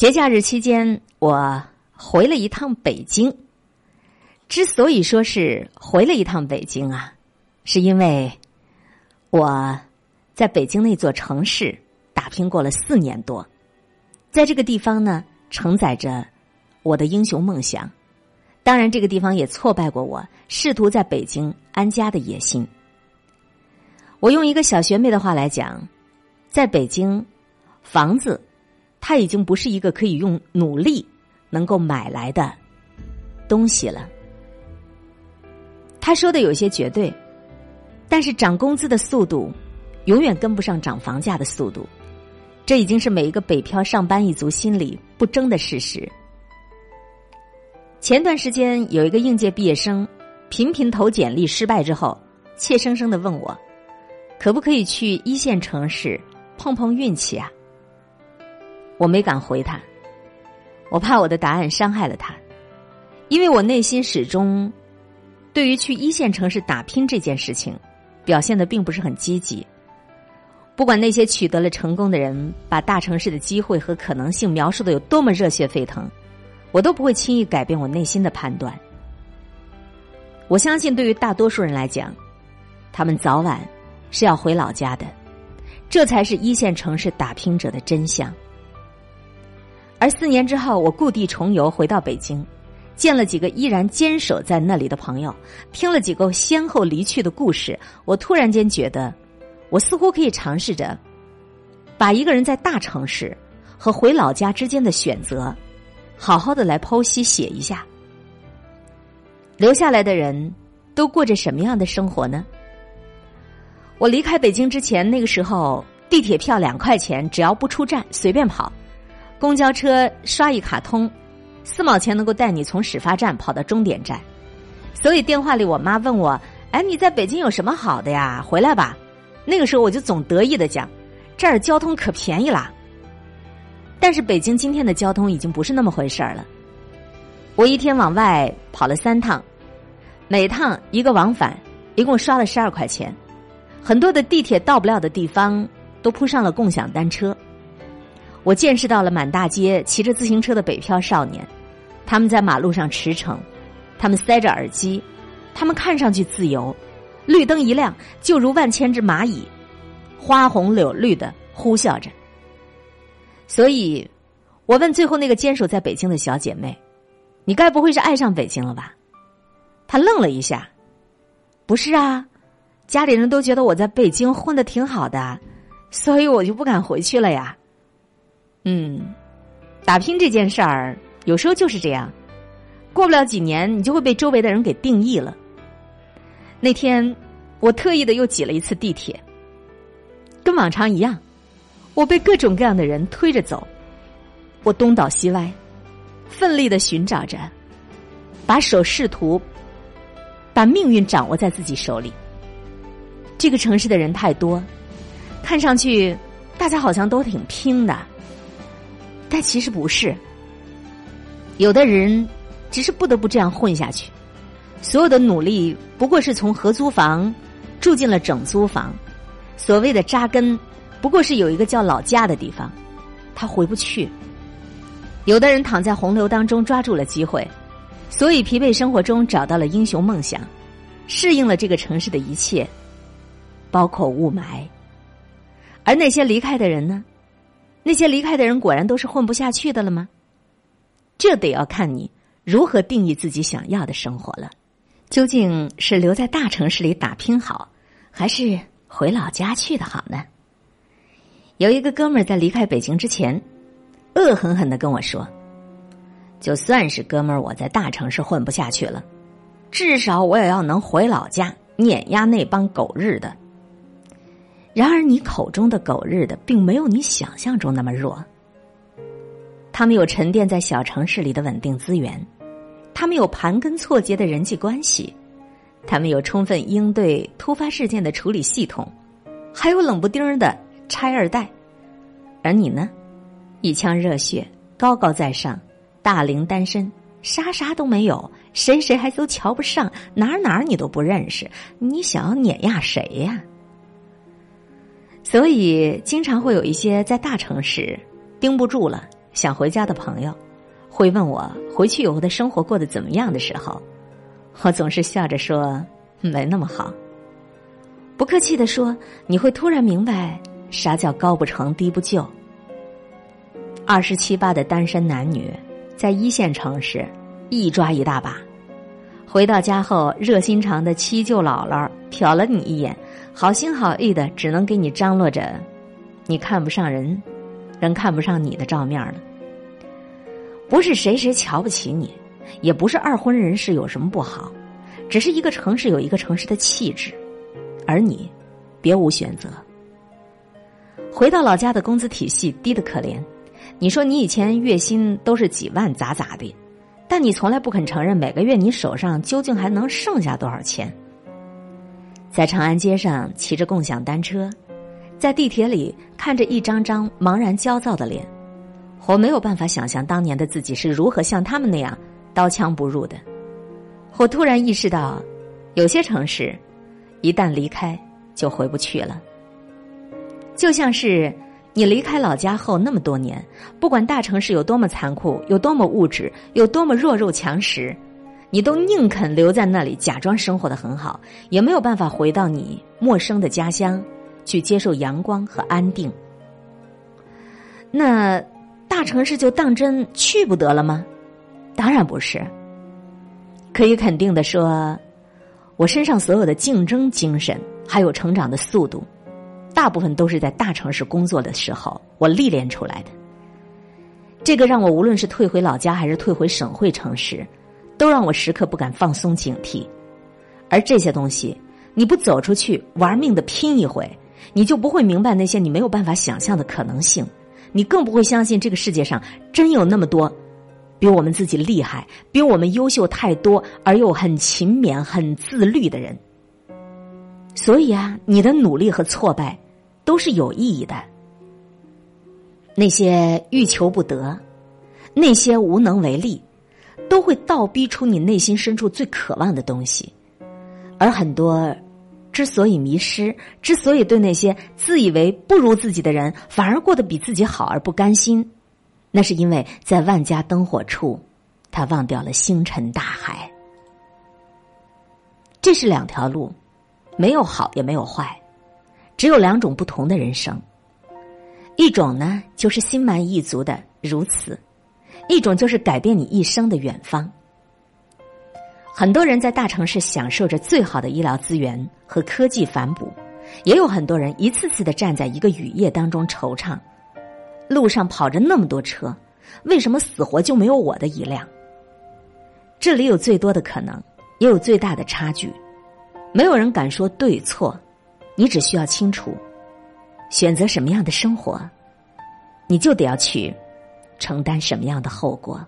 节假日期间，我回了一趟北京。之所以说是回了一趟北京啊，是因为我在北京那座城市打拼过了四年多，在这个地方呢，承载着我的英雄梦想。当然，这个地方也挫败过我试图在北京安家的野心。我用一个小学妹的话来讲，在北京，房子。它已经不是一个可以用努力能够买来的东西了。他说的有些绝对，但是涨工资的速度永远跟不上涨房价的速度，这已经是每一个北漂上班一族心里不争的事实。前段时间有一个应届毕业生频频投简历失败之后，怯生生的问我，可不可以去一线城市碰碰运气啊？我没敢回他，我怕我的答案伤害了他，因为我内心始终对于去一线城市打拼这件事情表现的并不是很积极。不管那些取得了成功的人把大城市的机会和可能性描述的有多么热血沸腾，我都不会轻易改变我内心的判断。我相信，对于大多数人来讲，他们早晚是要回老家的，这才是一线城市打拼者的真相。而四年之后，我故地重游，回到北京，见了几个依然坚守在那里的朋友，听了几个先后离去的故事，我突然间觉得，我似乎可以尝试着，把一个人在大城市和回老家之间的选择，好好的来剖析写一下。留下来的人都过着什么样的生活呢？我离开北京之前，那个时候地铁票两块钱，只要不出站，随便跑。公交车刷一卡通，四毛钱能够带你从始发站跑到终点站。所以电话里我妈问我：“哎，你在北京有什么好的呀？回来吧。”那个时候我就总得意的讲：“这儿交通可便宜啦。”但是北京今天的交通已经不是那么回事儿了。我一天往外跑了三趟，每趟一个往返，一共刷了十二块钱。很多的地铁到不了的地方，都铺上了共享单车。我见识到了满大街骑着自行车的北漂少年，他们在马路上驰骋，他们塞着耳机，他们看上去自由，绿灯一亮，就如万千只蚂蚁，花红柳绿的呼啸着。所以，我问最后那个坚守在北京的小姐妹：“你该不会是爱上北京了吧？”她愣了一下：“不是啊，家里人都觉得我在北京混的挺好的，所以我就不敢回去了呀。”嗯，打拼这件事儿有时候就是这样，过不了几年，你就会被周围的人给定义了。那天我特意的又挤了一次地铁，跟往常一样，我被各种各样的人推着走，我东倒西歪，奋力的寻找着，把手试图把命运掌握在自己手里。这个城市的人太多，看上去大家好像都挺拼的。但其实不是，有的人只是不得不这样混下去。所有的努力不过是从合租房住进了整租房，所谓的扎根不过是有一个叫老家的地方，他回不去。有的人躺在洪流当中抓住了机会，所以疲惫生活中找到了英雄梦想，适应了这个城市的一切，包括雾霾。而那些离开的人呢？那些离开的人果然都是混不下去的了吗？这得要看你如何定义自己想要的生活了。究竟是留在大城市里打拼好，还是回老家去的好呢？有一个哥们儿在离开北京之前，恶狠狠的跟我说：“就算是哥们儿我在大城市混不下去了，至少我也要能回老家碾压那帮狗日的。”然而，你口中的狗日的，并没有你想象中那么弱。他们有沉淀在小城市里的稳定资源，他们有盘根错节的人际关系，他们有充分应对突发事件的处理系统，还有冷不丁的拆二代。而你呢，一腔热血，高高在上，大龄单身，啥啥都没有，谁谁还都瞧不上，哪哪你都不认识，你想要碾压谁呀？所以，经常会有一些在大城市盯不住了，想回家的朋友，会问我回去以后的生活过得怎么样的时候，我总是笑着说没那么好。不客气的说，你会突然明白啥叫高不成低不就。二十七八的单身男女，在一线城市一抓一大把，回到家后热心肠的七舅姥姥瞟了你一眼，好心好意的只能给你张罗着，你看不上人，人看不上你的照面了。不是谁谁瞧不起你，也不是二婚人士有什么不好，只是一个城市有一个城市的气质。而你，别无选择。回到老家的工资体系低得可怜，你说你以前月薪都是几万咋咋的，但你从来不肯承认每个月你手上究竟还能剩下多少钱。在长安街上骑着共享单车，在地铁里看着一张张茫然焦躁的脸，我没有办法想象当年的自己是如何像他们那样刀枪不入的。我突然意识到，有些城市。一旦离开，就回不去了。就像是你离开老家后那么多年，不管大城市有多么残酷，有多么物质，有多么弱肉强食，你都宁肯留在那里，假装生活的很好，也没有办法回到你陌生的家乡，去接受阳光和安定。那大城市就当真去不得了吗？当然不是。可以肯定的说。我身上所有的竞争精神，还有成长的速度，大部分都是在大城市工作的时候我历练出来的。这个让我无论是退回老家还是退回省会城市，都让我时刻不敢放松警惕。而这些东西，你不走出去玩命的拼一回，你就不会明白那些你没有办法想象的可能性，你更不会相信这个世界上真有那么多。比我们自己厉害，比我们优秀太多，而又很勤勉、很自律的人。所以啊，你的努力和挫败都是有意义的。那些欲求不得，那些无能为力，都会倒逼出你内心深处最渴望的东西。而很多之所以迷失，之所以对那些自以为不如自己的人反而过得比自己好而不甘心。那是因为在万家灯火处，他忘掉了星辰大海。这是两条路，没有好也没有坏，只有两种不同的人生。一种呢，就是心满意足的如此；一种就是改变你一生的远方。很多人在大城市享受着最好的医疗资源和科技反哺，也有很多人一次次的站在一个雨夜当中惆怅。路上跑着那么多车，为什么死活就没有我的一辆？这里有最多的可能，也有最大的差距。没有人敢说对错，你只需要清楚，选择什么样的生活，你就得要去承担什么样的后果。